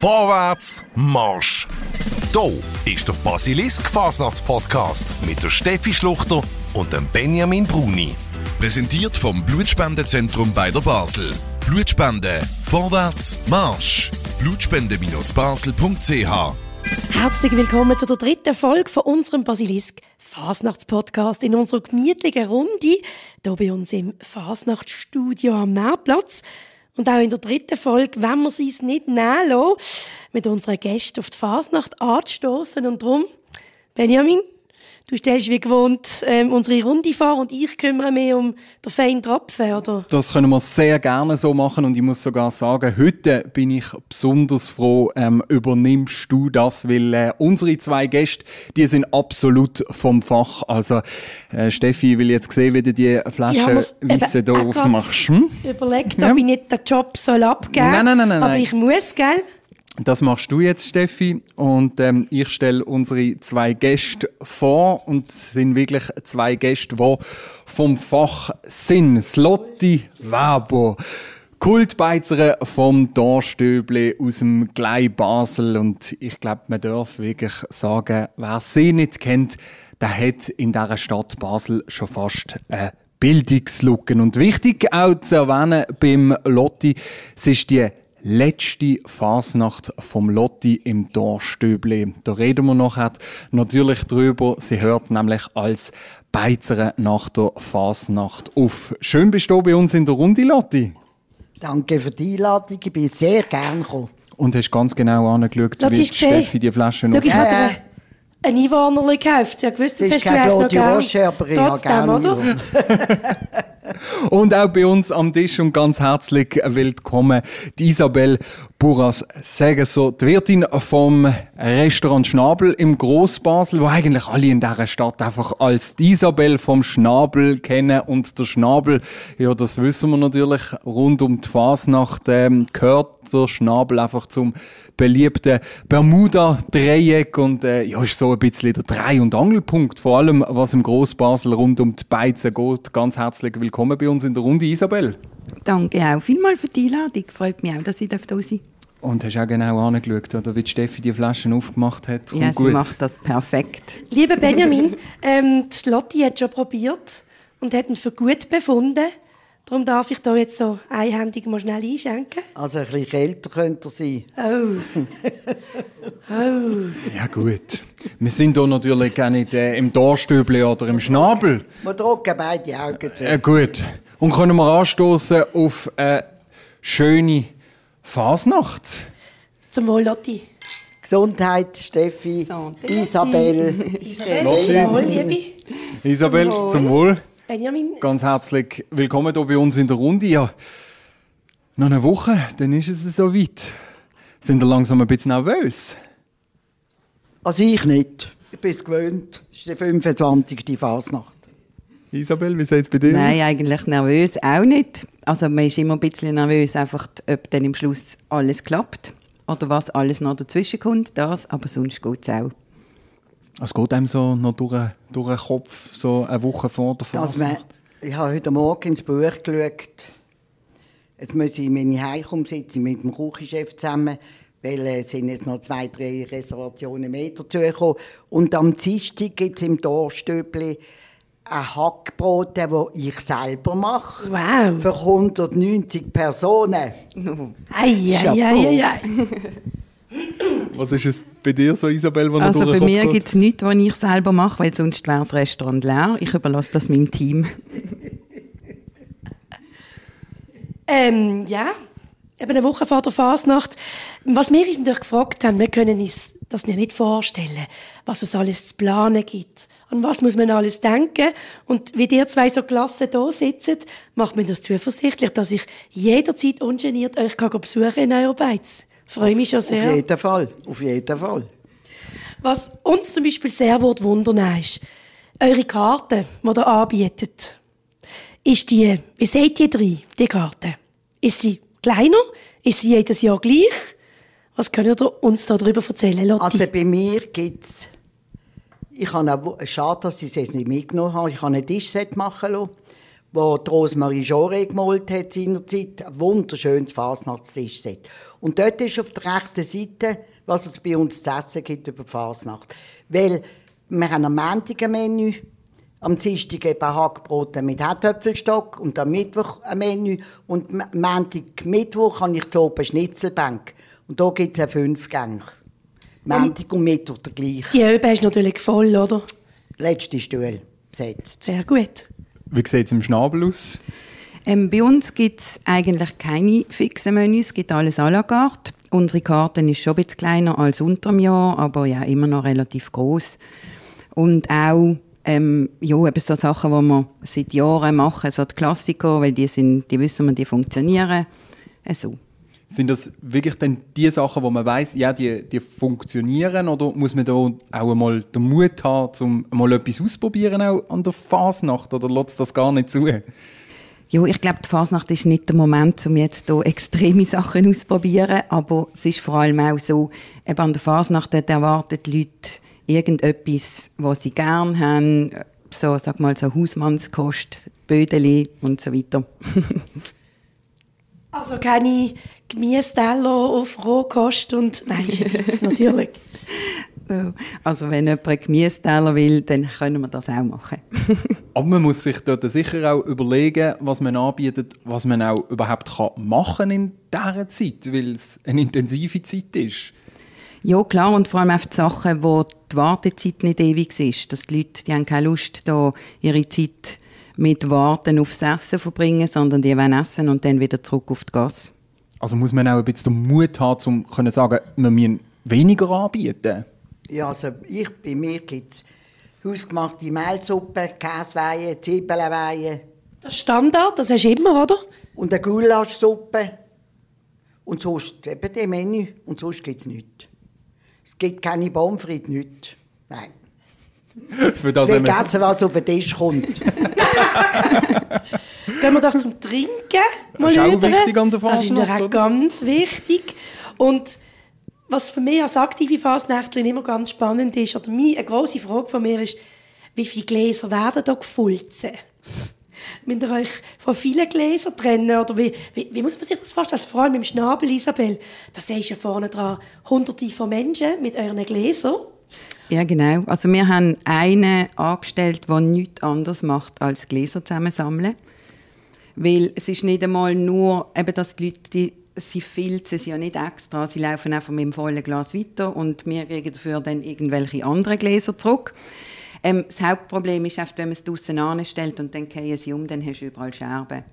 Vorwärts Marsch! Hier ist der Basilisk Fasnachts-Podcast mit der Steffi Schluchter und dem Benjamin Bruni. Präsentiert vom Blutspendezentrum bei der Basel. Blutspende. Vorwärts Marsch. Blutspende-basel.ch Herzlich willkommen zu der dritten Folge von unserem Basilisk Fasnachts-Podcast in unserer gemütlichen Runde hier bei uns im Fasnachtsstudio am Marktplatz. Und auch in der dritten Folge wenn wir es nicht nehmen lassen, mit unseren Gästen auf die Fasnacht anzustoßen. Und darum, Benjamin, du stellst wie gewohnt ähm, unsere Runde vor und ich kümmere mich um den feinen Tropfen, oder? Das können wir sehr gerne so machen und ich muss sogar sagen, heute bin ich besonders froh, ähm, übernimmst du das, weil äh, unsere zwei Gäste, die sind absolut vom Fach. Also äh, Steffi, ich will jetzt sehen, wie du die Flasche Weisse hier aufmachst. Hm? Überlegt, ob ja. ich nicht den Job soll abgeben soll. Nein, nein, nein, nein. Aber ich muss, gell? Das machst du jetzt, Steffi. Und ähm, ich stelle unsere zwei Gäste vor. Und es sind wirklich zwei Gäste, die vom Fach sind. Slotti Weber. Kultbeizerin vom Dorstöble aus dem Glei Basel. Und ich glaube, man darf wirklich sagen, wer sie nicht kennt, der hat in dieser Stadt Basel schon fast eine Bildungslücken. Und wichtig auch zu erwähnen beim Lotti, es ist die letzte Fasnacht vom Lotti im Dorstöble. Da reden wir nachher natürlich drüber. Sie hört nämlich als Beizerin nach der Fasnacht auf. Schön bist du bei uns in der Runde, Lotti. Danke für die Einladung. Ich bin sehr gern gekommen. Und hast ganz genau angeschaut, wie Steffi die Flaschen aufmacht. Ja, ein Einwohner gekauft. Ja, gewusst, das, das ist hast du Claude Roche, aber ich habe gerne oder? Und auch bei uns am Tisch und ganz herzlich willkommen die Isabel Buras sagen so, die Wirtin vom Restaurant Schnabel im Großbasel, wo eigentlich alle in dieser Stadt einfach als die Isabel vom Schnabel kennen und der Schnabel, ja, das wissen wir natürlich, rund um die Fasnacht ähm, gehört der Schnabel einfach zum beliebten Bermuda-Dreieck und äh, ja, ist so ein bisschen der Dreh- und Angelpunkt, vor allem was im Großbasel rund um die Beizen geht. Ganz herzlich willkommen bei uns in der Runde, Isabel. Danke auch vielmals für die Einladung. Freut mich auch, dass ich da sein darf. Und hast auch genau angeschaut, oder, wie Steffi die Flaschen aufgemacht hat? Kommt ja, sie gut. macht das perfekt. Lieber Benjamin, ähm, die Lotti hat schon probiert und hat ihn für gut befunden. Darum darf ich da jetzt so einhändig mal schnell einschenken. Also ein bisschen älter könnte er sein. Oh. oh. Ja gut. Wir sind hier natürlich auch nicht äh, im Dorstübli oder im Schnabel. Wir drücken beide Augen zu. Äh, gut. Und können wir anstoßen auf eine schöne Fasnacht? Zum Wohl, Lotti. Gesundheit, Steffi, Gesundheit. Isabel. Isabel, Isabel, zum Wohl. Benjamin. Ganz herzlich willkommen hier bei uns in der Runde. Ja, noch eine Woche, dann ist es so weit. Sind ihr langsam ein bisschen nervös? Also ich nicht. Ich bin es gewöhnt. Es ist die 25. Fasnacht. Isabel, wie sieht es bei dir Nein, aus? Eigentlich nervös auch nicht. Also man ist immer ein bisschen nervös, einfach, ob dann im Schluss alles klappt oder was alles noch dazwischen kommt. Das, aber sonst geht es auch. Es geht einem so noch durch, durch den Kopf, so eine Woche vor der Fastnacht? Ich habe heute Morgen ins Buch geschaut. Jetzt muss ich meine Heimkommen sitzen mit dem Küchenchef zusammen, weil es sind jetzt noch zwei, drei Reservationen mehr dazugekommen. Und am Dienstag gibt es im Dorstöbli ein Hackbrot, das ich selber mache. Wow. Für 190 Personen. Oh. Ei, ei, ei, ei, Was ist es bei dir so, Isabel, was Also bei mir gibt es nichts, was ich selber mache, weil sonst wäre das Restaurant leer. Ich überlasse das meinem Team. ähm, ja, eben eine Woche vor der Fasnacht. Was wir uns natürlich gefragt haben, wir können uns das nicht vorstellen, was es alles zu planen gibt. An was muss man alles denken? Und wie ihr zwei so klasse da sitzen, macht mir das zuversichtlich, dass ich jederzeit ungeniert euch kann besuchen in eurer Beiz. Freue mich schon sehr. Auf jeden Fall, auf jeden Fall. Was uns zum Beispiel sehr wundern ist, eure Karte, die ihr anbietet, ist die, wie seht ihr drei, die Karte? Ist sie kleiner? Ist sie jedes Jahr gleich? Was könnt ihr uns darüber erzählen, Lotti? Also bei mir gibt es ich habe auch, schade, dass ich es jetzt nicht mitgenommen habe. Ich habe ein Tischset machen lassen, wo Rosemarie Joré gemalt hat seinerzeit, ein wunderschönes Fasnachtstischset. Und dort ist auf der rechten Seite, was es bei uns zu essen gibt über Fasnacht. Weil wir haben am Montag ein Menü, am Dienstag eben Hackbrote mit Herdöpfelstock und am Mittwoch ein Menü. Und Montag, Mittwoch habe ich zu oben Schnitzelbank. Und da gibt es fünf Gänge. Montag und Mittwoch der gleiche. Die Öbe ist natürlich voll, oder? Letzte Stuhl besetzt. Sehr gut. Wie sieht es im Schnabel aus? Ähm, bei uns gibt es eigentlich keine fixen Menüs, es gibt alles à la carte. Unsere Karte ist schon ein bisschen kleiner als unter dem Jahr, aber ja, immer noch relativ groß. Und auch ähm, ja, eben so Sachen, die wir seit Jahren machen, so die Klassiker, weil die, sind, die wissen wir, die funktionieren. Äh, so. Sind das wirklich dann die Sachen, wo man weiß, ja, die, die funktionieren, oder muss man da auch einmal den Mut haben, um mal etwas auszuprobieren auch an der Fasnacht, oder lässt das gar nicht zu? Ja, ich glaube, die Fasnacht ist nicht der Moment, um jetzt hier extreme Sachen auszuprobieren, aber es ist vor allem auch so, eben an der Fasnacht erwarten die Leute irgendetwas, was sie gerne haben, so, sag mal, so Hausmannskost, Bödeli und so weiter. Also keine Gemüseteller auf Rohkost und... Nein, ist ein Witz, natürlich. So. Also wenn jemand einen Gemüseteller will, dann können wir das auch machen. Aber man muss sich dort sicher auch überlegen, was man anbietet, was man auch überhaupt kann machen in dieser Zeit, weil es eine intensive Zeit ist. Ja, klar, und vor allem auch die Sachen, wo die Wartezeit nicht ewig ist. Dass die Leute, die haben keine Lust, da ihre Zeit mit Warten aufs Essen verbringen, sondern die wollen essen und dann wieder zurück auf die Gas. Also muss man auch ein bisschen den Mut haben, um zu sagen, wir müssen weniger anbieten. Ja, also ich, bei mir gibt es hausgemachte Mehlsuppe, Käseweihe, Zwiebelweihe Das ist Standard, das hast du immer, oder? und eine Gulaschsuppe. Und sonst eben das Menü. Und sonst gibt es nichts. Es gibt keine frites, nichts. Nein. Für das wir- gegessen, was auf den Tisch kommt. Gehen wir doch zum Trinken mal Das ist auch wichtig an der Das ist Fasnacht, doch auch ganz wichtig. Und was für mich als aktive Fasnächtlerin immer ganz spannend ist, oder mir, eine grosse Frage von mir ist, wie viele Gläser werden da gefulzen? Müsst ihr euch von vielen Gläsern trennen? Oder wie, wie, wie muss man sich das vorstellen? Also vor allem im Schnabel, Isabel, da siehst du ja vorne dran hunderte von Menschen mit euren Gläsern. Ja, genau. Also wir haben einen angestellt, der nichts anderes macht, als Gläser zusammensammeln. Weil es ist nicht einmal nur, eben, dass die Leute, die, sie filzen es ja nicht extra, sie laufen einfach mit dem vollen Glas weiter und wir kriegen dafür dann irgendwelche anderen Gläser zurück. Ähm, das Hauptproblem ist oft, wenn man es draussen anstellt und dann fallen sie um, dann hast du überall Scherben.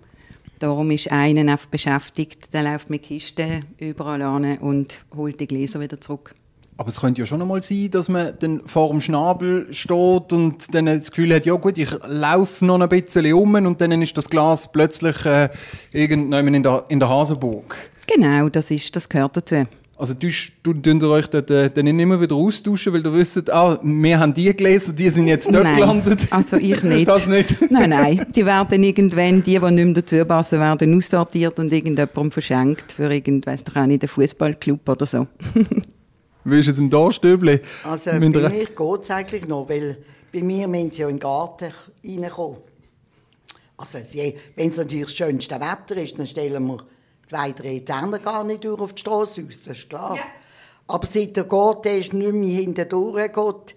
Darum ist einer einfach beschäftigt, der läuft mit Kisten überall an und holt die Gläser wieder zurück. Aber es könnte ja schon einmal sein, dass man dann vor dem Schnabel steht und dann das Gefühl hat, ja gut, ich laufe noch ein bisschen um und dann ist das Glas plötzlich äh, irgendwann in der, in der Hasenburg. Genau, das, ist, das gehört dazu. Also tun ihr euch dann nicht immer wieder austauschen, weil du wisst, ah, wir haben die gelesen, die sind jetzt dort Nein, gelandet. also ich nicht. Das nicht? Nein, nein. Die werden irgendwann, die, die nicht mehr dazu passen, werden aussortiert und irgendjemandem verschenkt für irgend, weiss doch auch nicht, einen Fußballclub oder so. Wie ist es im Dorfstübli? Also bei mir geht es eigentlich noch, weil bei mir müssen sie ja in den Garten reinkommen. Also wenn es natürlich das schönste Wetter ist, dann stellen wir zwei, drei Zähne gar nicht durch auf die Straße aus, das ist klar. Aber seit der Gott ist nicht mehr hinten durchgeht,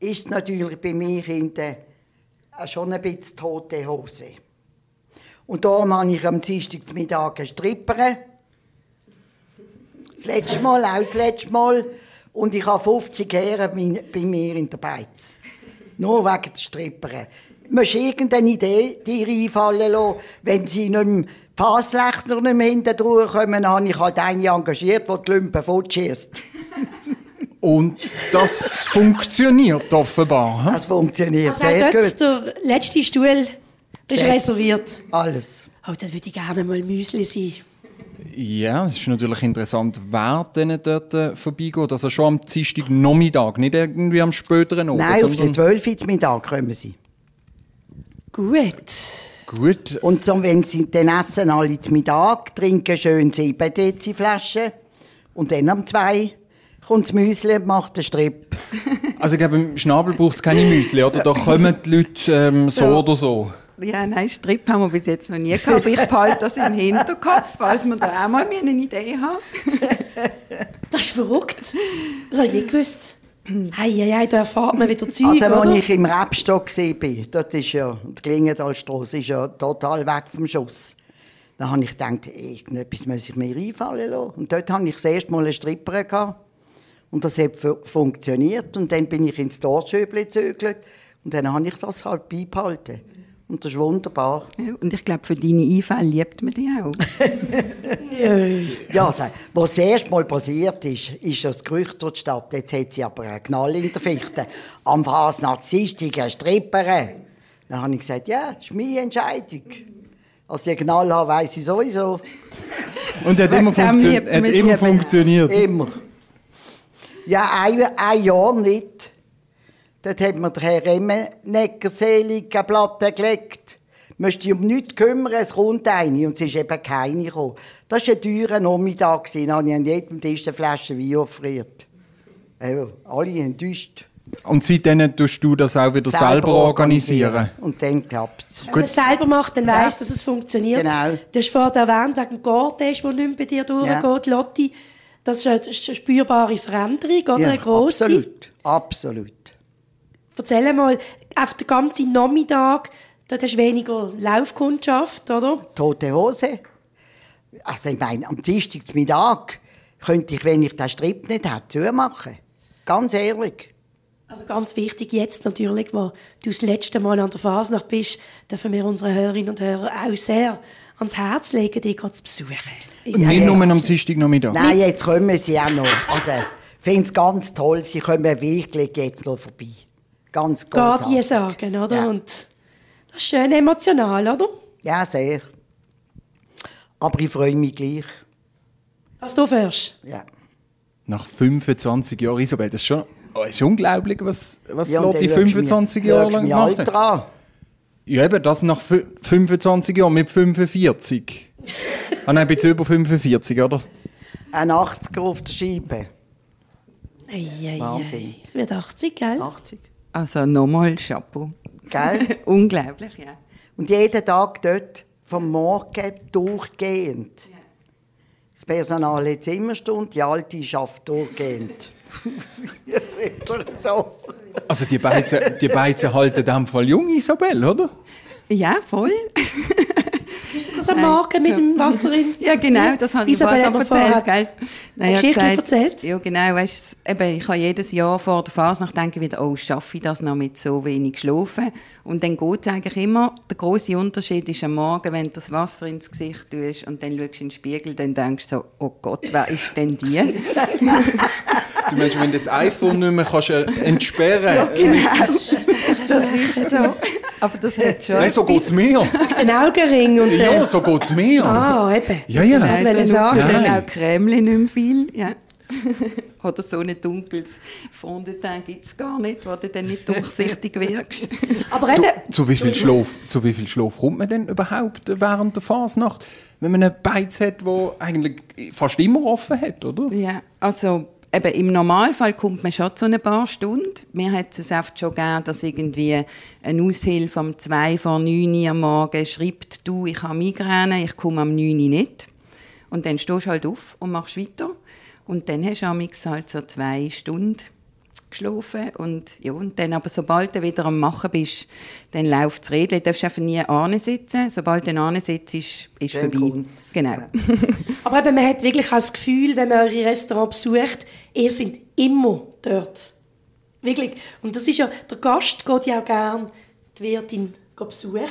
ist es natürlich bei mir hinten auch schon ein bisschen tote Hose. Und darum habe ich am Dienstag Mittag eine Stripperin. Das letzte Mal, auch das letzte Mal. Und ich habe 50 Herren bei bei mir in der Beiz. Nur wegen der Stripperin. Du musst irgendeine Idee dir einfallen lassen, wenn sie nicht mehr, die Fasslechner nicht mehr hinten durchkommen, dann habe ich halt eine engagiert, die die Lümpen fortschießt. Und das funktioniert offenbar. hä? Das funktioniert Also sehr gut. der letzte Stuhl ist reserviert. Alles. Oh, das würde ich gerne mal Müsli sein. Ja, es ist natürlich interessant, wer denn dort äh, vorbeigeht. Also schon am Dienstag Nachmittag, nicht irgendwie am späteren Abend. Nein, auf den 12 Uhr zum Mittag kommen sie. Gut. Gut. Und so, wenn sie dann essen alle zum Mittag, trinken schön 7 Dezi Flaschen und dann am 2 kommt das Müsli und macht den Strip. Also ich glaube, im Schnabel braucht es keine Müsli, oder? Da kommen die Leute ähm, so oder so. Ja, nein, Strip haben wir bis jetzt noch nie gehabt, aber ich behalte das im Hinterkopf, falls wir da auch mal eine Idee haben. Das ist verrückt. Das habe ich nicht gewusst. Hei, hei, hei, da erfahrt man wieder Zeug, Also, oder? als ich im Rebstock war, dort ist ja, die Klingendalstrasse ist ja total weg vom Schuss. Da habe ich gedacht, irgendetwas muss ich mir einfallen lassen. Und dort hatte ich das erste Mal einen Stripper. Gehabt. Und das hat fu- funktioniert. Und dann bin ich ins Dorfschöble gezögert. Und dann habe ich das halt beibehalten. Und das ist wunderbar. Ja, Und ich glaube, für deine Einfälle liebt man die auch. Ja, also, was das erste Mal passiert ist, ist das Gerücht durch die Stadt. Jetzt hat sie aber einen Knall in der Fichte. Am Fasnachtszistag eine Stripperin. Dann habe ich gesagt, ja, das ist meine Entscheidung. Als ich einen Knall habe, weiss ich sowieso. Und hat immer, funktio hat immer funktioniert. Immer. Ja, ein, ein Jahr nicht. Dort hat mir der Herr Remmenegger selig eine Platte gelegt. Du musst dich um nichts kümmern, es kommt eine. Und es ist eben keine gekommen. Das war ein teurer Nachmittag. Dann habe ich an jedem Tisch eine Flasche Wein offeriert. Ja, alle enttäuscht. Und seitdem tust du das auch wieder selber, organisieren. Und dann klappt es. Wenn man es selber macht, dann Ja. weiss, dass es funktioniert. Genau. Du hast vorhin erwähnt, wegen dem Gortest, der nicht mehr bei dir durchgeht, Lotti. Das ist eine, das ist eine spürbare Veränderung, oder? Ja, eine grosse. absolut. Absolut. Erzähl mal, auf den ganzen Nachmittag, dort hast du weniger Laufkundschaft, oder? Tote Hose. Also ich meine, am Dienstag zum Mittag könnte ich, wenn ich den Strip nicht hätte, zumachen. Ganz ehrlich. Also ganz wichtig jetzt natürlich, wo du das letzte Mal an der Fasnacht bist, dürfen wir unseren Hörerinnen und Hörern auch sehr ans Herz legen, dich zu besuchen. Und nicht nur am Dienstagnachmittag. Nein, jetzt kommen sie auch noch. Also, ich finde es ganz toll, sie kommen wirklich jetzt noch vorbei. Ganz Gar großartig. die sagen, oder? Ja. Und das ist schön emotional, oder? Ja, sehr. Aber ich freue mich gleich. Dass du fährst. Ja. Nach 25 Jahren, Isabel, das ist schon oh, ist unglaublich, was, was ja du 25 mich- Jahre du lang gemacht hat. Ja, eben, das nach fü- 25 Jahren mit 45. ah nein, jetzt über 45, oder? Ein 80er auf der Scheibe. Ei, ei, Wahnsinn. ei. Es wird 80, gell? 80. Also nochmal Chapeau. Gell? Unglaublich, ja. Und jeden Tag dort, vom Morgen durchgehend. Das Personal hat Zimmerstunde, die Alte schafft durchgehend. das ist doch so. Also die Beizen, die Beizen halten in dem Fall jung, Isabel, oder? Ja, voll. Am Morgen mit dem Wasser in? Ja, genau, das habe ich Isabel vorher hat erzählt, gell? ich Geschichte habe erzählt. Ja, genau, weißt, eben, ich habe jedes Jahr vor der Fasnacht denke wieder, oh, schaffe ich das noch mit so wenig Schlafen? Und dann geht es eigentlich immer, der große Unterschied ist am Morgen, wenn du das Wasser ins Gesicht tust und dann schaust du in den Spiegel, dann denkst du so, oh Gott, wer ist denn die? Du meinst, wenn du das iPhone nicht mehr kannst, äh, entsperren kannst. Das ist so. Aber das hat schon... Nein, so geht es mir. Den Augenring und Ja, der... so geht es mir. Ah, eben. Ja, ja. Nein. Wollte dann sagen. dann auch Cremeli nicht mehr viel. Ja. Oder so ein dunkles Fond de teint gibt es gar nicht, wo du dann nicht durchsichtig wirkst. Aber Zu, eben, zu, wie viel Schlaf, zu wie viel Schlaf kommt man denn überhaupt während der Fasnacht, wenn man einen Beiz hat, der eigentlich fast immer offen hat, oder? ja, also eben, im Normalfall kommt man schon zu ein paar Stunden. Mir hat es oft schon gegeben, dass irgendwie eine Aushilfe um zwei vor 9 Uhr am Morgen schreibt, du, ich habe Migräne, ich komme am 9 Uhr nicht. Und dann stehst du halt auf und machst weiter. Und dann hast du halt so zwei Stunden geschlafen. Und, ja, und dann aber sobald du wieder am Machen bist, dann läuft das Rädchen. Du darfst einfach nie sitzen. Sobald du sitzt, ist, ist Dann vorbei. kommt's. Genau. Ja. aber eben, man hat wirklich auch das Gefühl, wenn man eure Restaurant besucht, ihr seid immer dort. Wirklich. Und das ist ja, der Gast geht ja auch gerne die Wirtin besuchen.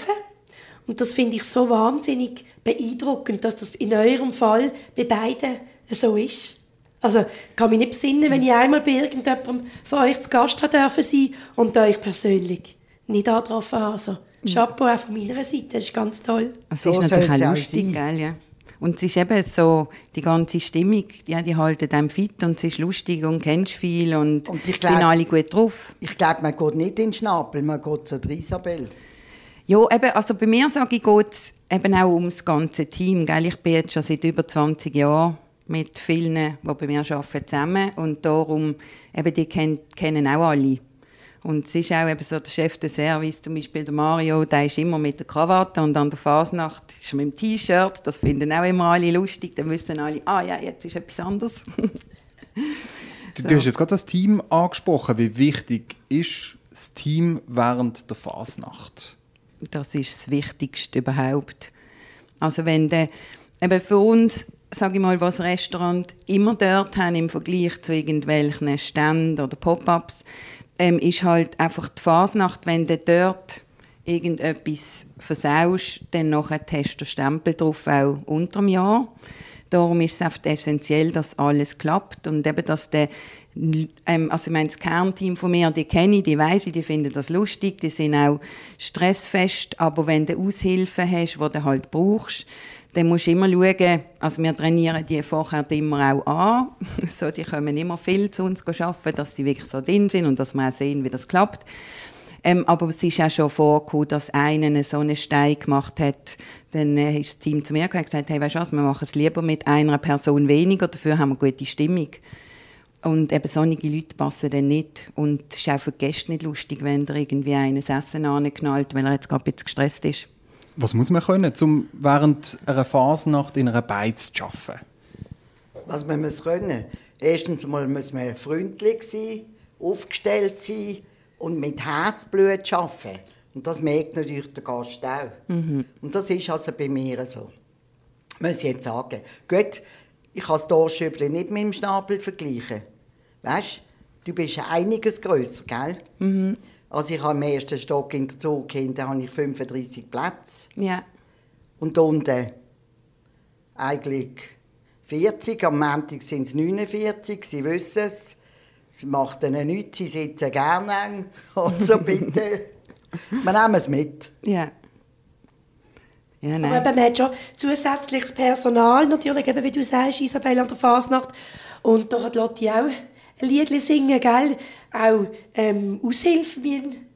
Und das finde ich so wahnsinnig beeindruckend, dass das in eurem Fall bei beiden so ist. Also, ich kann mich nicht besinnen, wenn ich einmal bei irgendjemandem von euch zu Gast sein und euch persönlich nicht angetroffen habe. Also, Chapeau auch von meiner Seite, das ist ganz toll. Es So ist natürlich auch lustig, gell, ja. Und es ist eben so, die ganze Stimmung, ja, die halten einem fit und es ist lustig und kennst viel und, Und ich sind glaub- alle gut drauf. Ich glaube, man geht nicht in den Schnabel, man geht zu der Isabel. Ja, eben, also bei mir sage ich, geht es eben auch ums ganze Team. Gell? Ich bin jetzt schon seit über 20 Jahren mit vielen, die bei mir arbeiten, zusammen. Und darum, eben, die kenn, kennen auch alle. Und es ist auch eben so, der Chef des Service, zum Beispiel der Mario, der ist immer mit der Krawatte und an der Fasnacht ist er mit dem T-Shirt. Das finden auch immer alle lustig. Dann wissen alle, ah ja, jetzt ist etwas anderes. Du, du hast jetzt gerade das Team angesprochen. Wie wichtig ist das Team während der Fasnacht? Das ist das Wichtigste überhaupt. Also wenn der, eben für uns, sage ich mal, was Restaurant immer dort haben im Vergleich zu irgendwelchen Ständen oder Pop-ups, ähm, ist halt einfach die Fasnacht, wenn du dort irgendetwas versaust, dann nachher hast du Stempel drauf, auch unter dem Jahr. Darum ist es einfach essentiell, dass alles klappt und eben, dass der ähm, also ich meine, das Kernteam von mir, die kenne ich, die weiß ich, die finden das lustig, die sind auch stressfest, aber wenn du Aushilfen hast, die du halt brauchst, dann musst du immer schauen, also wir trainieren die vorher immer auch an, so, die kommen immer viel zu uns arbeiten, dass die wirklich so drin sind und dass wir auch sehen, wie das klappt. Ähm, aber es ist auch schon vorgekommen, dass einer so einen Stein gemacht hat. Dann äh, ist das Team zu mir gekommen und gesagt, hey, weißt du was, wir machen es lieber mit einer Person weniger, dafür haben wir gute Stimmung. Und eben solche Leute passen dann nicht. Und es ist auch für die Gäste nicht lustig, wenn da irgendwie eines Essen anknallt, weil er jetzt gerade ein bisschen gestresst ist. Was muss man können, um während einer Fasnacht in einer Beiz zu arbeiten? Was man muss können? Erstens mal muss man freundlich sein, aufgestellt sein und mit Herzblut arbeiten. Und das merkt natürlich der Gast auch. Mhm. Und das ist also bei mir so. Muss ich jetzt sagen. Gut, ich kann das Dorschöbli nicht mit dem Schnabel vergleichen. Weißt du, bist einiges grösser, gell? Mhm. Also ich habe im ersten Stock in der Zugkinder habe ich 35 Plätze. Ja. Und unten eigentlich 40. Am Montag sind es 49. Sie wissen es. Sie macht ihnen nichts, sie sitzen gerne eng. Also bitte, wir nehmen es mit. Ja. Ja, nein. Aber man hat schon zusätzliches Personal, natürlich, eben, wie du sagst, Isabelle an der Fasnacht. Und da hat Lotti auch ein Lied singen, gell? Auch ähm, Aushilfen müssen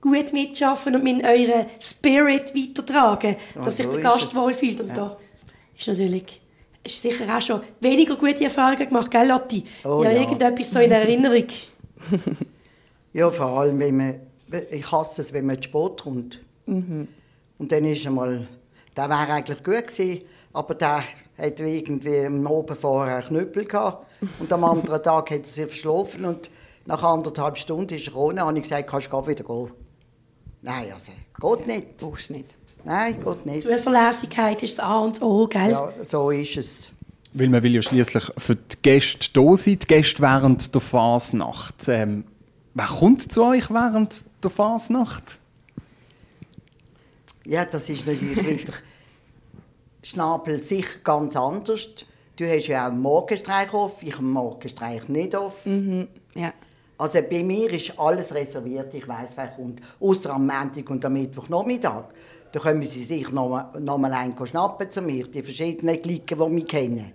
gut mitschaffen und mit euren Spirit weitertragen, dass sich der Gast wohlfühlt. Und ja. da ist natürlich ist sicher auch schon weniger gute Erfahrungen gemacht, gell, Lotti? Oh, ja, ja, irgendetwas so in Erinnerung. ja, vor allem, wenn man, ich hasse es, wenn man zu spät kommt. Mhm. Und dann ist einmal, der wäre eigentlich gut gewesen, aber der hat irgendwie am Abend vorher einen Knüppel gehabt und am anderen Tag hat er sich verschlafen und nach anderthalb Stunden ist er ohne und ich gesagt, kannst du wieder gehen. Nein, also, geht nicht. Brauchst nicht. Nein, geht nicht. Zuverlässigkeit ist das A und das O, gell? Ja, so ist es. Weil man will ja schließlich für die Gäste da sein, die Gäste während der Fasnacht. Ähm, wer kommt zu euch während der Fasnacht? Ja, das ist natürlich wieder Schnabel sich ganz anders. Du hast ja auch einen Morgenstreich auf, ich einen Morgenstreich nicht auf. Mhm, ja. Also bei mir ist alles reserviert, ich weiß, wer kommt. Außer am Montag und am Mittwochnachmittag. Da können sie sich noch, noch mal ein schnappen zu mir, die verschiedenen Glicken, die wir kennen.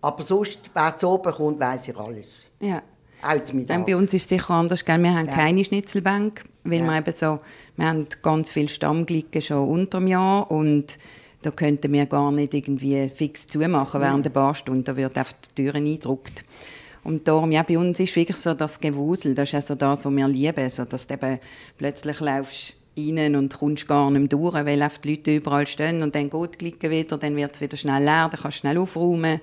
Aber sonst, wer zu oben kommt, weiß ich alles. Ja. Auch zu Dann bei uns ist es sicher anders. Gell? Wir haben ja. keine Schnitzelbank, weil ja. wir eben so, wir haben ganz viele Stammglicken schon unter dem Jahr und da könnten wir gar nicht irgendwie fix zumachen während der Barstunde. Da wird einfach die Türen eingedruckt. Und darum, ja, bei uns ist wirklich so das Gewusel, das ist also das, was wir lieben, so, dass du eben plötzlich laufst rein und kommst gar nicht mehr durch, weil die Leute überall stehen und dann geht die wieder, dann wird es wieder schnell leer, dann kannst du schnell aufräumen.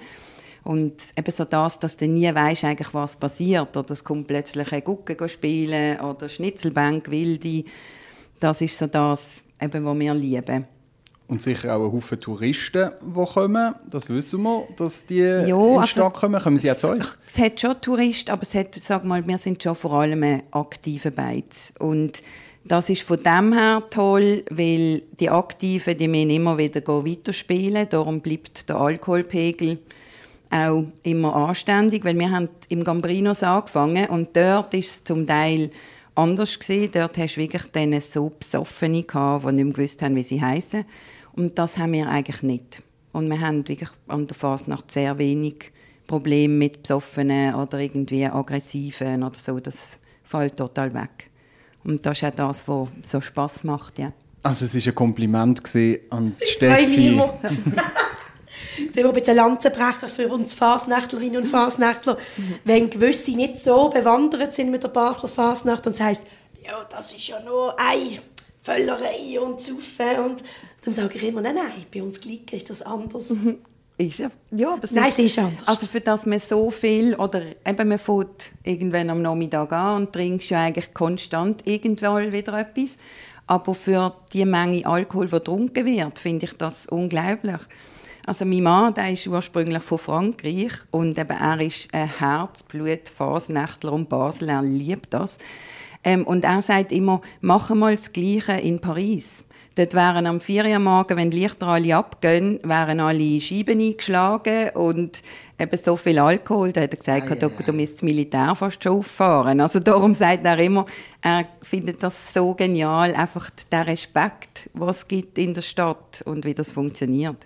Und eben so das, dass du nie weißt, eigentlich, was passiert. Oder es kommt plötzlich ein Gucke spielen oder Schnitzelbank, Wilde. Das ist so das, eben, was wir lieben. Und sicher auch ein Haufen Touristen, die kommen. Das wissen wir, dass die ja, in die also, Stadt kommen. Kommen sie auch zu euch? Es hat schon Touristen, aber es hat, sag mal, wir sind schon vor allem ein aktiver Beiz. Und das ist von dem her toll, weil die Aktiven, die müssen immer wieder weiterspielen. Darum bleibt der Alkoholpegel auch immer anständig, weil wir haben im Gambrinos angefangen und dort ist es zum Teil anders gewesen. Dort hast du wirklich dann so Besoffene gehabt, die nicht mehr gewusst haben, wie sie heißen. Und das haben wir eigentlich nicht. Und wir haben wirklich an der Fasnacht sehr wenig Probleme mit Besoffenen oder irgendwie Aggressiven oder so. Das fällt total weg. Und das ist auch das, was so Spass macht, ja. Also es war ein Kompliment an Steffi. Ich will ein Lanze brechen für uns Fasnächtlerinnen und Fasnächtler. Mhm. Wenn gewisse nicht so bewandert sind mit der Basler Fasnacht und es heisst, ja, das ist ja nur eine Völlerei und Saufen. Und dann sage ich immer, nein, nein, bei uns Glicken ist das anders. Ist ja, ja, aber es Nein, es ist anders. Also für das man so viel, oder eben man fährt irgendwann am Nachmittag an und trinkst ja eigentlich konstant irgendwann wieder etwas. Aber für die Menge Alkohol, die getrunken wird, finde ich das unglaublich. Also mein Mann, der ist ursprünglich von Frankreich und eben er ist ein Herzblut, Fasnächtler und Basel, er liebt das. Ähm, und er sagt immer, mach mal das Gleiche in Paris. Dort wären am 4 Uhr morgen, wenn die Lichter alle abgehen, wären alle Scheiben eingeschlagen und eben so viel Alkohol. Da hat er gesagt, Ei, du, ei, du müsstest das Militär fast schon auffahren. Also darum sagt er immer, er findet das so genial, einfach der Respekt, was es gibt in der Stadt und wie das funktioniert.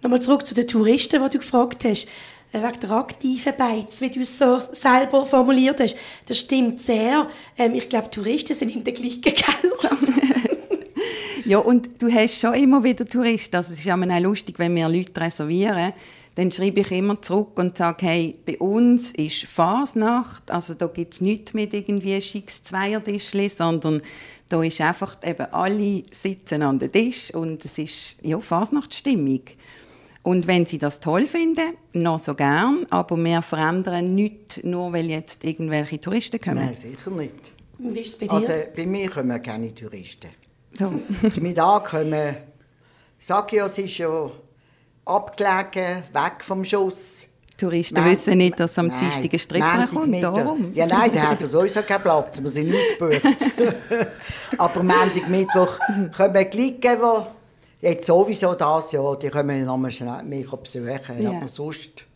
Nochmal zurück zu den Touristen, die du gefragt hast. Äh, Wegen der aktiven Beiz, wie du es so selber formuliert hast. Das stimmt sehr. Ähm, ich glaube, Touristen sind in den gleichen Keller. Ja, und du hast schon immer wieder Touristen. Also es ist auch lustig, wenn wir Leute reservieren, dann schreibe ich immer zurück und sage, hey, bei uns ist Fasnacht, also da gibt es nichts mit irgendwie schicks Zweiertischli, sondern da ist einfach eben alle sitzen an den Tisch und es ist ja, Fasnachtsstimmung. Und wenn sie das toll finden, noch so gern, aber wir verändern nichts, nur weil jetzt irgendwelche Touristen kommen. Nein, sicher nicht. Wie ist es bei dir? Also bei mir kommen keine Touristen. So. Zum Mittag kommen, Sagios ist ja abgelegen, weg vom Schuss. Touristen Nein, wissen nicht, dass am Dienstag ein Montag kommt, darum. Ja, nein, da hat er sowieso keinen Platz, wir sind ausgebucht. Aber Montag, Mittwoch kommen Glicken, die jetzt sowieso das Jahr, die kommen nochmal schnell mich besuchen. Ja. Aber sonst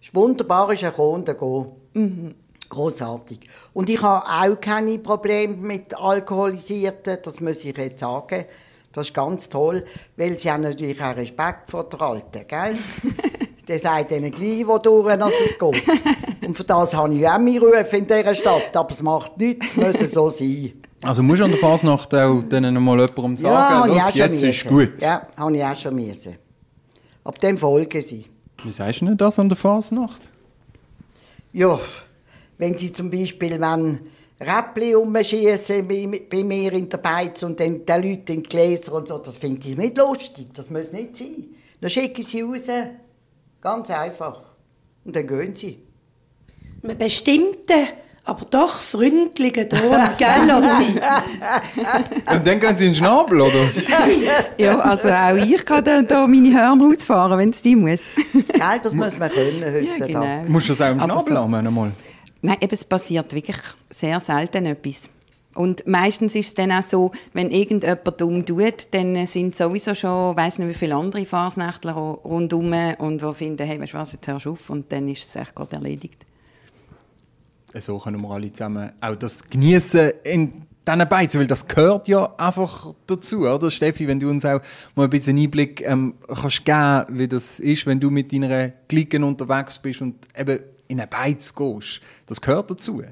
ist wunderbar, ist ein Kunde gehen. Mhm. Großartig. Und ich habe auch keine Probleme mit Alkoholisierten, das muss ich jetzt sagen. Das ist ganz toll, weil sie haben natürlich auch Respekt vor der Alten, gell? Der sagt ihnen gleich, wo durch, dass es geht. Und für das habe ich auch meinen Ruf in dieser Stadt. Aber es macht nichts, es muss so sein. Also musst du an der Fasnacht auch denen mal jemandem sagen, ich los, jetzt ist müssen. gut. Ja, habe ich auch schon müssen. Ab dem folgen sie. Wie sagst du denn das an der Fasnacht? Ja, wenn sie zum Beispiel wenn Räppli umschießen bei, bei mir in der Beiz und dann den Leuten in die Gläser und so, das finde ich nicht lustig. Das muss nicht sein. Dann schicke ich sie raus. Ganz einfach. Und dann gehen sie. Einen bestimmten, aber doch freundlichen Ton, gell, Lotti? Und dann gehen sie in den Schnabel, oder? Ja, also auch ich kann da, da meine Hörner ausfahren, wenn es sein muss. Gell, das muss man können heutzutage. genau. Musst du das auch im Schnabel so- haben, einmal? Nein, eben, es passiert wirklich sehr selten etwas. Und meistens ist es dann auch so, wenn irgendjemand dumm tut, dann sind sowieso schon, weiß nicht wie viele andere Fasnächtler rundherum und die finden, hey, weißt du was, jetzt hörst du auf und dann ist es echt gerade erledigt. So können wir alle zusammen auch das genießen in diesen Beizen, weil das gehört ja einfach dazu, oder Steffi, wenn du uns auch mal ein bisschen Einblick ähm, kannst geben, wie das ist, wenn du mit deiner Clique unterwegs bist und eben in eine Beiz gehst. Das gehört dazu.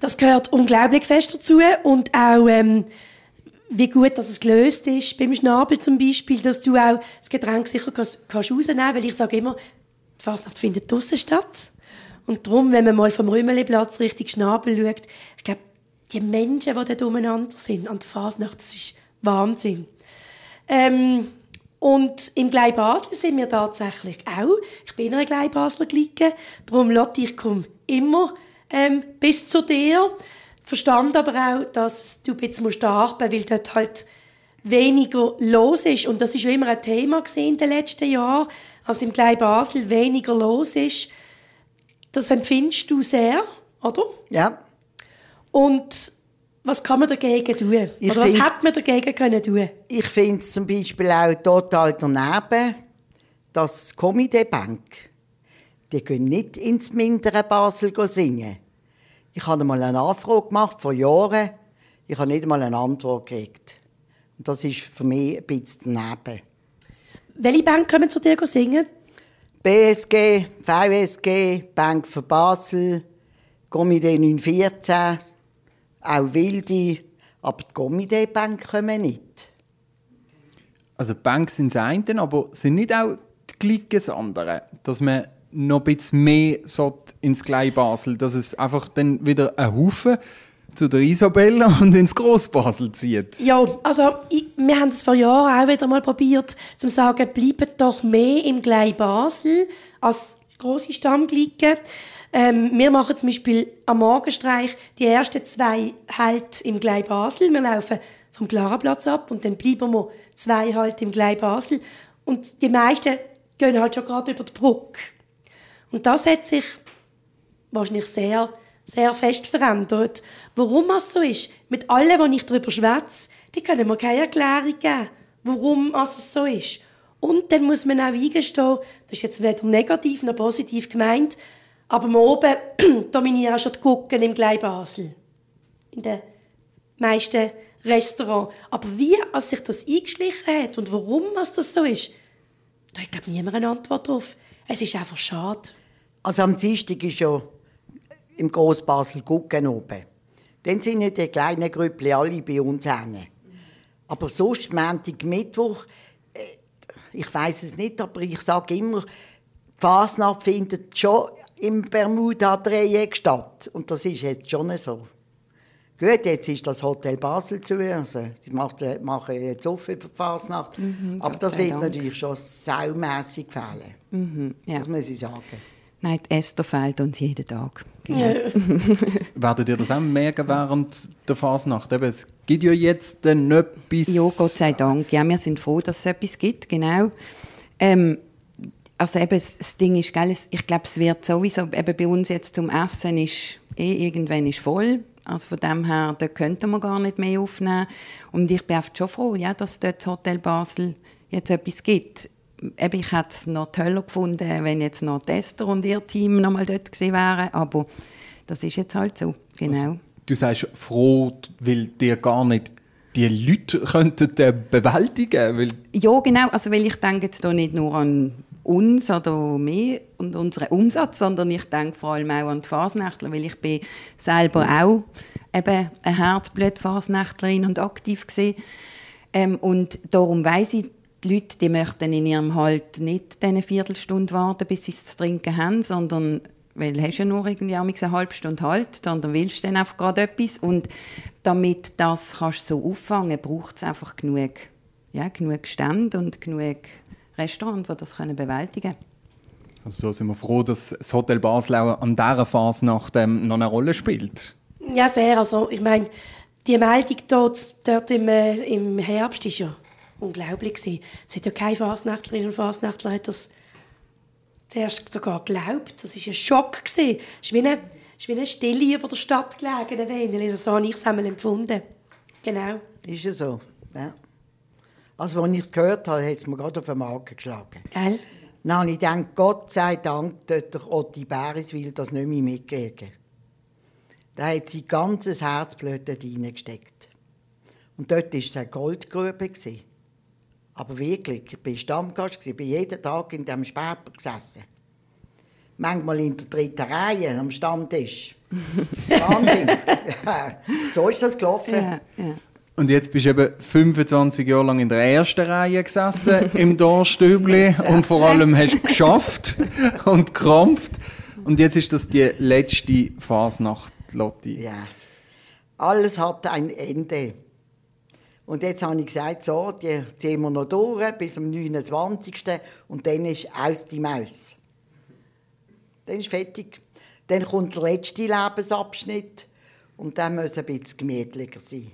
Das gehört unglaublich fest dazu und auch ähm, wie gut dass es gelöst ist beim Schnabel zum Beispiel, dass du auch das Getränk sicher kannst, kannst rausnehmen weil ich sage immer, die Fasnacht findet draussen statt. Und darum, wenn man mal vom Rümeliplatz Richtung Schnabel schaut, ich glaube, die Menschen, die dort umeinander sind an der Fasnacht, das ist Wahnsinn. Ähm, und im Glei Basel sind wir tatsächlich auch. Ich bin in einer Glei Basler Clique. Darum, Lotti, ich komme immer ähm, bis zu dir. Verstand aber auch, dass du bisschen musst arbeiten musst, weil dort halt weniger los ist. Und das ist ja immer ein Thema in den letzten Jahren. Also im Glei Basel weniger los ist. Das empfindest du sehr, oder? Ja. Und was kann man dagegen tun? Ich Oder was find- hätte man dagegen können tun? Ich finde es zum Beispiel auch total daneben, dass die Comedy Bank, die gehen nicht ins mindere Basel singen. Ich habe mal eine Anfrage gemacht, vor Jahren. Ich habe nicht einmal eine Antwort gekriegt. Und das ist für mich ein bisschen daneben. Welche Band kommen zu dir singen? BSG, VSG, Bank für Basel, Comedy 914, auch Wilde, aber die Bank kommen nicht. Also die Bank sind das eine, aber sind nicht auch die Clique das andere? Dass man noch ein bisschen mehr sollte ins Glei Basel, dass es einfach dann wieder ein Haufen zu der Isabella und ins Großbasel zieht. Ja, also ich, wir haben es vor Jahren auch wieder mal probiert, zu sagen, bleibt doch mehr im Glei Basel als große Stammglicken. Ähm, wir machen zum Beispiel am Morgenstreich die ersten zwei halt im Glei Basel. Wir laufen vom Klaraplatz ab und dann bleiben wir zwei halt im Glei Basel. Und die meisten gehen halt schon gerade über die Brücke. Und das hat sich wahrscheinlich sehr, sehr fest verändert. Warum das so ist, mit allen, die ich darüber schwätze, die können mir keine Erklärung geben, warum es so ist. Und dann muss man auch eingestehen, das ist jetzt weder negativ noch positiv gemeint, aber oben dominieren schon die Gucken im Glei Basel. In den meisten Restaurants. Aber wie als sich das eingeschlichen hat und warum das so ist, da hat glaube niemand eine Antwort drauf. Es ist einfach schade. Also am Dienstag ist ja im Grossbasel Gucken oben. Dann sind ja die kleinen Grüppli alle bei uns hin. Aber sonst, Montag, Mittwoch, äh, ich weiß es nicht, aber ich sage immer, die Fasnacht findet schon im Bermuda-Dreieck statt. Und das ist jetzt schon so. Gut, jetzt ist das Hotel Basel zu. Also, sie machen, machen jetzt auf über die Fasnacht. Mhm, aber Gott das wird Dank. natürlich schon saumässig fehlen. Mhm, ja. Das muss ich sagen. Nein, die Esther fehlt uns jeden Tag. Genau. Ja. Werdet ihr das auch merken während der Fasnacht? Eben, es gibt ja jetzt dann etwas... Ja, Gott sei Dank. Ja, wir sind froh, dass es etwas gibt, genau. Ähm, also eben, das Ding ist, gell, ich glaube, es wird sowieso, eben bei uns jetzt zum Essen ist eh irgendwann ist voll. Also von dem her, da könnten wir gar nicht mehr aufnehmen. Und ich bin oft schon froh, ja, dass dort das Hotel Basel jetzt etwas gibt. Eben, ich hätte es noch toller gefunden, wenn jetzt noch Tester und ihr Team noch mal dort gewesen wären. Aber das ist jetzt halt so, genau. Du sagst froh, weil dir gar nicht die Leute könnten äh, bewältigen weil Ja, genau. Also, weil ich denke jetzt hier nicht nur an uns oder mich und unseren Umsatz, sondern ich denke vor allem auch an die Fasnächtler, weil ich bin selber auch eben eine Herzblut-Fasnächtlerin und aktiv gewesen. Ähm, und darum weiss ich, die Leute, die möchten in ihrem Halt nicht diese Viertelstunde warten, bis sie es zu trinken haben, sondern weil du hast ja nur irgendwie eine halbe Stunde Halt, dann willst du dann einfach gerade etwas. Und damit das kannst du so auffangen, braucht es einfach genug, ja, genug Stände und genug Restaurants, die das können bewältigen können. also so sind wir froh, dass das Hotel Basel auch an dieser Fasnacht ähm, noch eine Rolle spielt. Ja, sehr. Also, ich meine, die Meldung dort, dort im, äh, im Herbst ist ja unglaublich gewesen. Es hat ja keine Fasnächtlerin und Fasnächtler hat das zuerst sogar geglaubt. Das war ein Schock. gewesen. Es ist wie eine, es ist wie eine Stille über der Stadt gelegen, Wenel. So habe ich es empfunden. Genau. Ist ja so. Ja. Also, als ich es gehört habe, hat es mir gerade auf den Magen geschlagen. Gell? Dann habe ich gedacht, Gott sei Dank, dass der Otti Beriswil das nicht mehr mitgegeben. Da hat sein ganzes Herzblut dort reingesteckt. Und dort war es eine Goldgrube. Aber wirklich, ich war Stammgast, ich bin jeden Tag in diesem Späper gesessen. Manchmal in der dritten Reihe am Stammtisch. Wahnsinn. so ist das gelaufen. Ja, ja. Und jetzt bist du eben 25 Jahre lang in der ersten Reihe gesessen, im Dorstübli und vor allem hast du geschafft und gekrampft. Und jetzt ist das die letzte Fasnacht, Lotti. Ja. Alles hat ein Ende. Und jetzt habe ich gesagt, so, die ziehen wir noch durch bis am 29. Und dann ist aus die Maus. Dann ist fertig. Dann kommt der letzte Lebensabschnitt. Und dann muss es ein bisschen gemütlicher sein.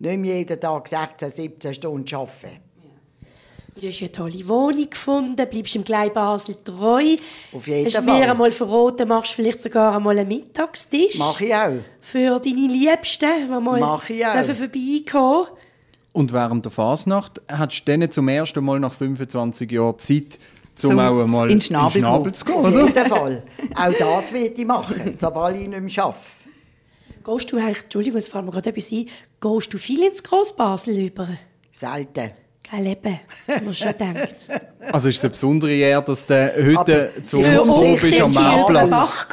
Nicht mehr jeden Tag 16, 17 Stunden arbeiten. Du hast eine tolle Wohnung gefunden, bleibst im Glei Basel treu. Auf jeden hast Fall. mir einmal verraten, machst vielleicht sogar einmal einen Mittagstisch. Mache ich auch. Für deine Liebsten, die mal Mach ich auch. dürfen vorbeikommen Und während der Fasnacht hattest du zum ersten Mal nach 25 Jahren Zeit, um Zum- auch einmal in den Schnabel Schnabel zu gehen, Auf jeden Fall. Auch das werde ich machen, sobald ich nicht mehr arbeite. Gehst du eigentlich, Entschuldigung, jetzt fällt mir gerade etwas ein, gehst du viel ins Grossbasel über? Selten. Kein Leben, wie man schon denkt. Also ist es eine besondere Ehre, dass du heute Aber zu uns gekommen ist bist am Marktplatz.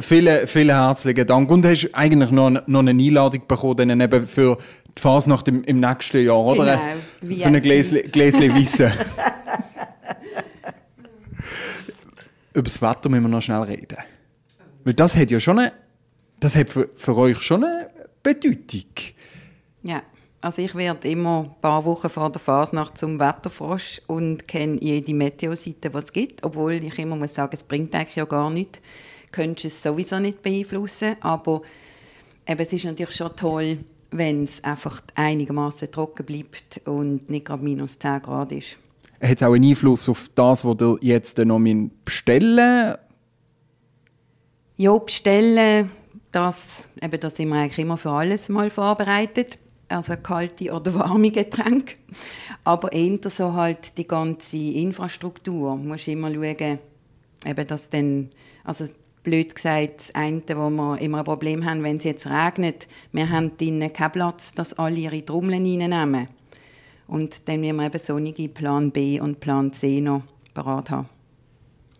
Vielen, vielen herzlichen Dank. Und hast eigentlich noch, noch eine Einladung bekommen, dann eben für die Fasnacht im, im nächsten Jahr, oder? Genau, Für ein Gläschen Wissen. Über das Wetter müssen wir noch schnell reden. Weil das hat ja schon eine Das hat für, für euch schon eine Bedeutung. Ja, also ich werde immer ein paar Wochen vor der Fasnacht zum Wetterfrosch und kenne jede Meteoseite, die es gibt, obwohl ich immer muss sagen, es bringt eigentlich ja gar nichts. Du könntest es sowieso nicht beeinflussen, aber eben, es ist natürlich schon toll, wenn es einfach einigermaßen trocken bleibt und nicht gerade minus 10 Grad ist. Hat es auch einen Einfluss auf das, was ihr jetzt noch bestellen Ja, bestellen, das, eben, da sind wir eigentlich immer für alles mal vorbereitet. Also kalte oder warme Getränke. Aber eher so halt die ganze Infrastruktur. Du musst immer schauen, eben, dass dann, also blöd gesagt, das eine, wo wir immer ein Problem haben, wenn es jetzt regnet, wir haben drinnen keinen Platz, dass alle ihre Trommeln reinnehmen. Und dann müssen wir eben sonnige Plan B und Plan C noch parat haben.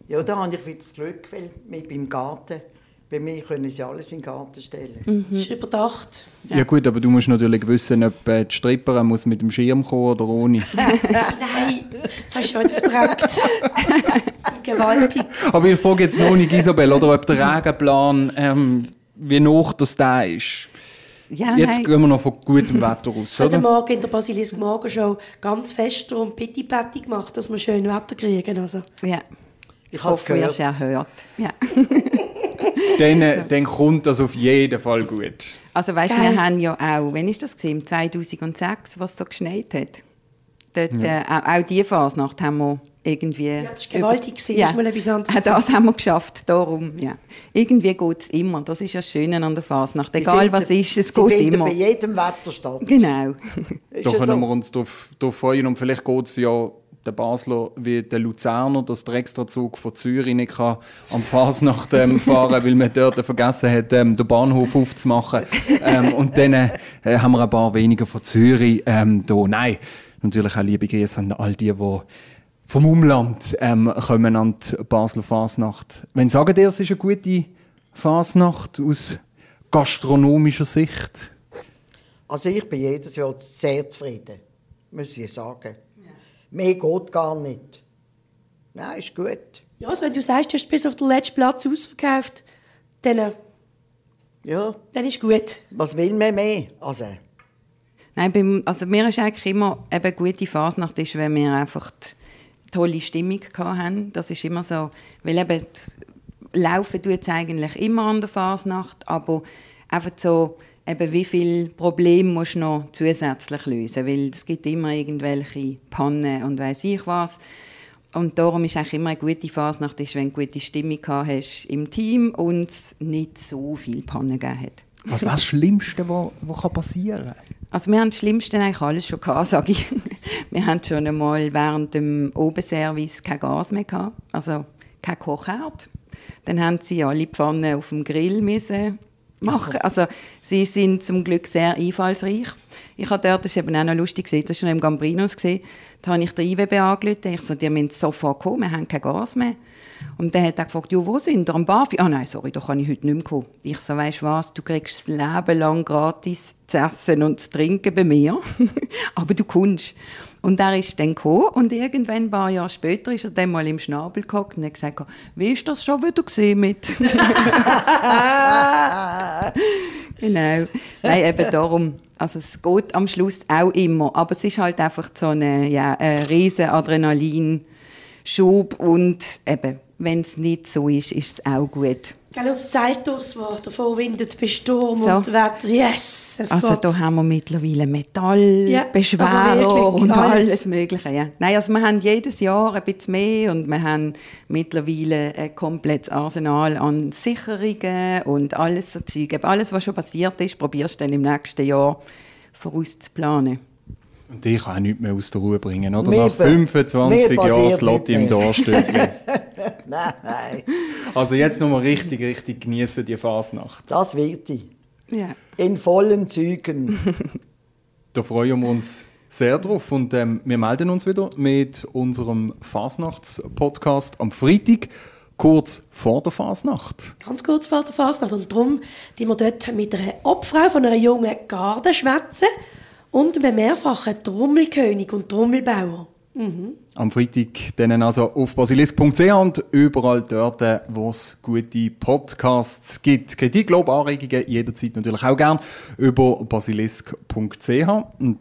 Ja, da habe ich wieder das Glück, weil mit beim Garten, bei mir können sie alles in den Garten stellen. Mhm. Ist überdacht. Ja. ja. gut, aber du musst natürlich wissen, ob äh, die Stripper muss mit dem Schirm kommen oder ohne. Nein, das hast du heute verdrängt. Gewaltig. Aber ich frage jetzt noch nicht Isabel, oder ob der Regenplan, ähm, wie noch das da ist. Ja, Jetzt nein. gehen wir noch von gutem Wetter aus? Heute Morgen in der Basilisk Morgenshow ganz fest darum pitti patti gemacht, dass wir schön Wetter kriegen. Also. Ja. Ich hoffe, ihr es auch hört. Ja. dann, dann kommt das auf jeden Fall gut. Also weißt, wir haben ja auch, wenn ist das gesehen, 2006, was so geschneit hat. Dort, ja. äh, auch, auch diese Fasnacht haben wir irgendwie... Ja, das war gewaltig, über, ja, ist mal etwas anderes. Das haben wir geschafft, darum, ja. Irgendwie geht es immer, das ist das Schöne an der Fasnacht. Egal finden, was ist, es geht immer. bei jedem Wetter statt. Genau. da können so? wir uns darauf freuen und vielleicht geht es ja der Basler wie der Luzerner, dass der Extrazug von Zürich nicht kann am Fasnacht ähm, fahren weil man dort vergessen hat, ähm, den Bahnhof aufzumachen. ähm, und dann äh, haben wir ein paar weniger von Zürich ähm, da. Nein, natürlich auch liebe Grüße an all die, die vom Umland ähm, kommen an die Basler Fasnacht. Wenn sagen ihr, es ist eine gute Fasnacht aus gastronomischer Sicht? Also ich bin jedes Jahr sehr zufrieden, muss ich sagen. Mehr geht gar nicht. Nein, ist gut. Ja, also wenn du sagst, du hast bis auf den letzten Platz ausverkauft, dann, äh, ja. dann ist gut. Was will man mehr? Also. Nein, beim, also mir ist eigentlich immer eine gute Fasnacht, ist, wenn wir einfach die tolle Stimmung haben. Das ist immer so, weil eben laufen tut es eigentlich immer an der Fasnacht, aber einfach so, eben wie viele Probleme musst du noch zusätzlich lösen, weil es gibt immer irgendwelche Pannen und weiß ich was. Und darum ist eigentlich immer eine gute Fasnacht, ist, wenn du gute Stimmung hast im Team und es nicht so viele Pannen gegeben hat. Was war das Schlimmste, was passieren kann? Also wir haben das Schlimmste eigentlich alles schon gehabt, sage ich. Wir haben schon einmal während dem Obenservice kein Gas mehr gehabt, also kein Kochherd. Dann haben sie alle Pfannen auf dem Grill müssen machen. Also sie sind zum Glück sehr einfallsreich. Ich habe dort, das ist eben auch noch lustig gesehen, das ist schon im Gambrinos gesehen, da habe ich den IWB angerufen. Ich so, die müssen sofort kommen, wir haben kein Gas mehr. Und dann hat er gefragt, ja, wo sind wir? Am Bafi? Ah nein, sorry, da kann ich heute nicht mehr kommen. Ich so, weißt was, du kriegst das Leben lang gratis zu essen und zu trinken bei mir. Aber du kommst. Und er ist dann gekommen und irgendwann ein paar Jahre später ist er dann mal im Schnabel gehockt und hat gesagt, wie ist das schon wieder gesehen mit? genau. Nein, eben darum. Also es geht am Schluss auch immer, aber es ist halt einfach so eine, ja, ein riesen Adrenalinschub und eben wenn es nicht so ist, ist es auch gut. Gell, das Zelt war, davor windet bei Sturm so. und Wetter. Yes, also geht. da haben wir mittlerweile Metallbeschwerer ja, und alles. alles Mögliche. Ja. Nein, also wir haben jedes Jahr ein bisschen mehr und wir haben mittlerweile ein komplettes Arsenal an Sicherungen und alles so Zeug. Alles, was schon passiert ist, probierst du dann im nächsten Jahr vorauszuplanen. Und ich kann auch nichts mehr aus der Ruhe bringen, oder? Nach 25 Jahren Slotti im Dorstück. Nein. Also jetzt nochmal richtig, richtig genießen die Fasnacht. Das wird ich. Ja. In vollen Zügen. da freuen wir uns sehr drauf und ähm, wir melden uns wieder mit unserem Fasnachts-Podcast am Freitag kurz vor der Fasnacht. Ganz kurz vor der Fasnacht. Und darum, die wir dort mit einer Obfrau von einer jungen Garde schwätzen und einem mehrfachen Trommelkönig und Trommelbauer. Am Freitag dann also auf basilisk.ch und überall dort, wo es gute Podcasts gibt. Kritik, Lob, Anregungen jederzeit natürlich auch gern über basilisk.ch. Und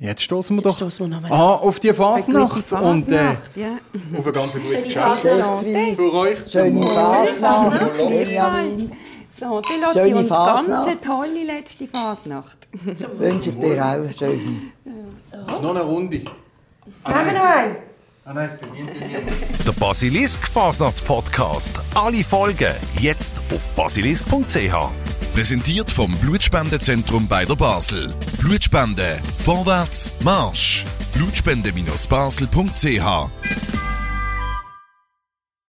jetzt stoßen wir doch stoßen wir an auf die Fasnacht und äh, ja. auf ein ganz gutes Geschenk für euch. schöne Fasnacht, Benjamin. So, Lotti Schöne und ganz Fasnacht. eine tolle letzte Fasnacht. Wünsche ich dir auch schön. Noch eine Runde. Haben wir noch einen? Ah nein, es beginnt bei mir. Der Basilisk Fasnachts Podcast. Alle Folgen jetzt auf basilisk.ch. Präsentiert vom Blutspendezentrum bei der Basel. Blutspende. Vorwärts. Marsch. Blutspende-basel.ch